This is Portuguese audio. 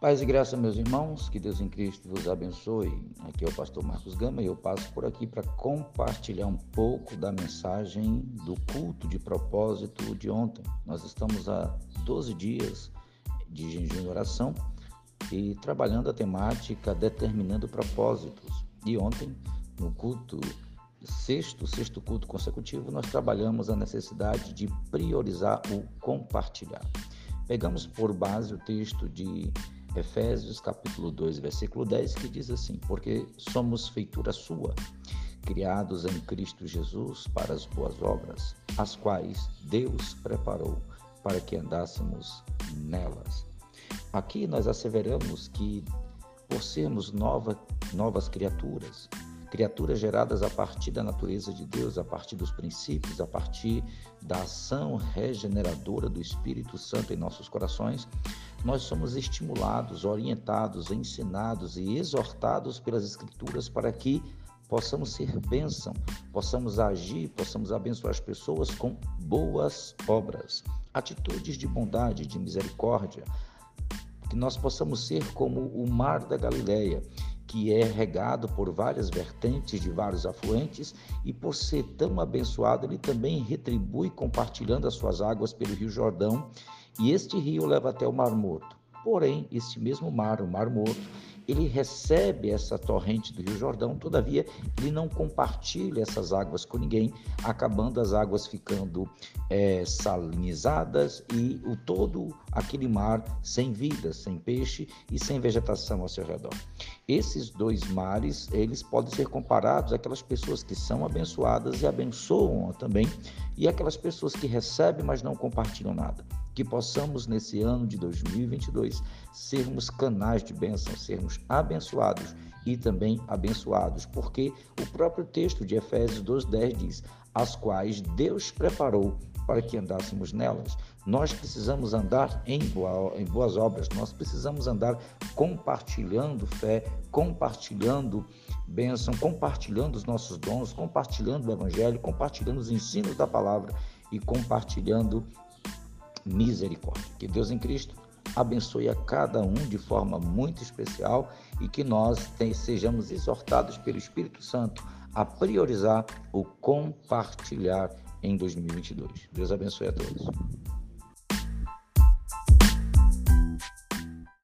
Paz e graça, meus irmãos, que Deus em Cristo vos abençoe. Aqui é o pastor Marcos Gama e eu passo por aqui para compartilhar um pouco da mensagem do culto de propósito de ontem. Nós estamos há 12 dias de jejum e oração e trabalhando a temática determinando propósitos. E ontem, no culto sexto, sexto culto consecutivo, nós trabalhamos a necessidade de priorizar o compartilhar. Pegamos por base o texto de Efésios capítulo 2, versículo 10, que diz assim: Porque somos feitura sua, criados em Cristo Jesus para as boas obras, as quais Deus preparou para que andássemos nelas. Aqui nós asseveramos que, por sermos nova, novas criaturas, criaturas geradas a partir da natureza de Deus, a partir dos princípios, a partir da ação regeneradora do Espírito Santo em nossos corações, nós somos estimulados, orientados, ensinados e exortados pelas Escrituras para que possamos ser bênção, possamos agir, possamos abençoar as pessoas com boas obras, atitudes de bondade, de misericórdia, que nós possamos ser como o mar da Galileia, que é regado por várias vertentes de vários afluentes, e por ser tão abençoado, ele também retribui compartilhando as suas águas pelo Rio Jordão, e este rio leva até o Mar Morto. Porém, este mesmo mar, o Mar Morto, ele recebe essa torrente do Rio Jordão, todavia ele não compartilha essas águas com ninguém, acabando as águas ficando é, salinizadas e o todo aquele mar sem vida, sem peixe e sem vegetação ao seu redor. Esses dois mares, eles podem ser comparados àquelas pessoas que são abençoadas e abençoam também, e aquelas pessoas que recebem, mas não compartilham nada que possamos nesse ano de 2022 sermos canais de bênção, sermos abençoados e também abençoados, porque o próprio texto de Efésios 2:10 diz: "As quais Deus preparou para que andássemos nelas". Nós precisamos andar em, boa, em boas obras, nós precisamos andar compartilhando fé, compartilhando bênção, compartilhando os nossos dons, compartilhando o evangelho, compartilhando os ensinos da palavra e compartilhando misericórdia. Que Deus em Cristo abençoe a cada um de forma muito especial e que nós sejamos exortados pelo Espírito Santo a priorizar o compartilhar em 2022. Deus abençoe a todos.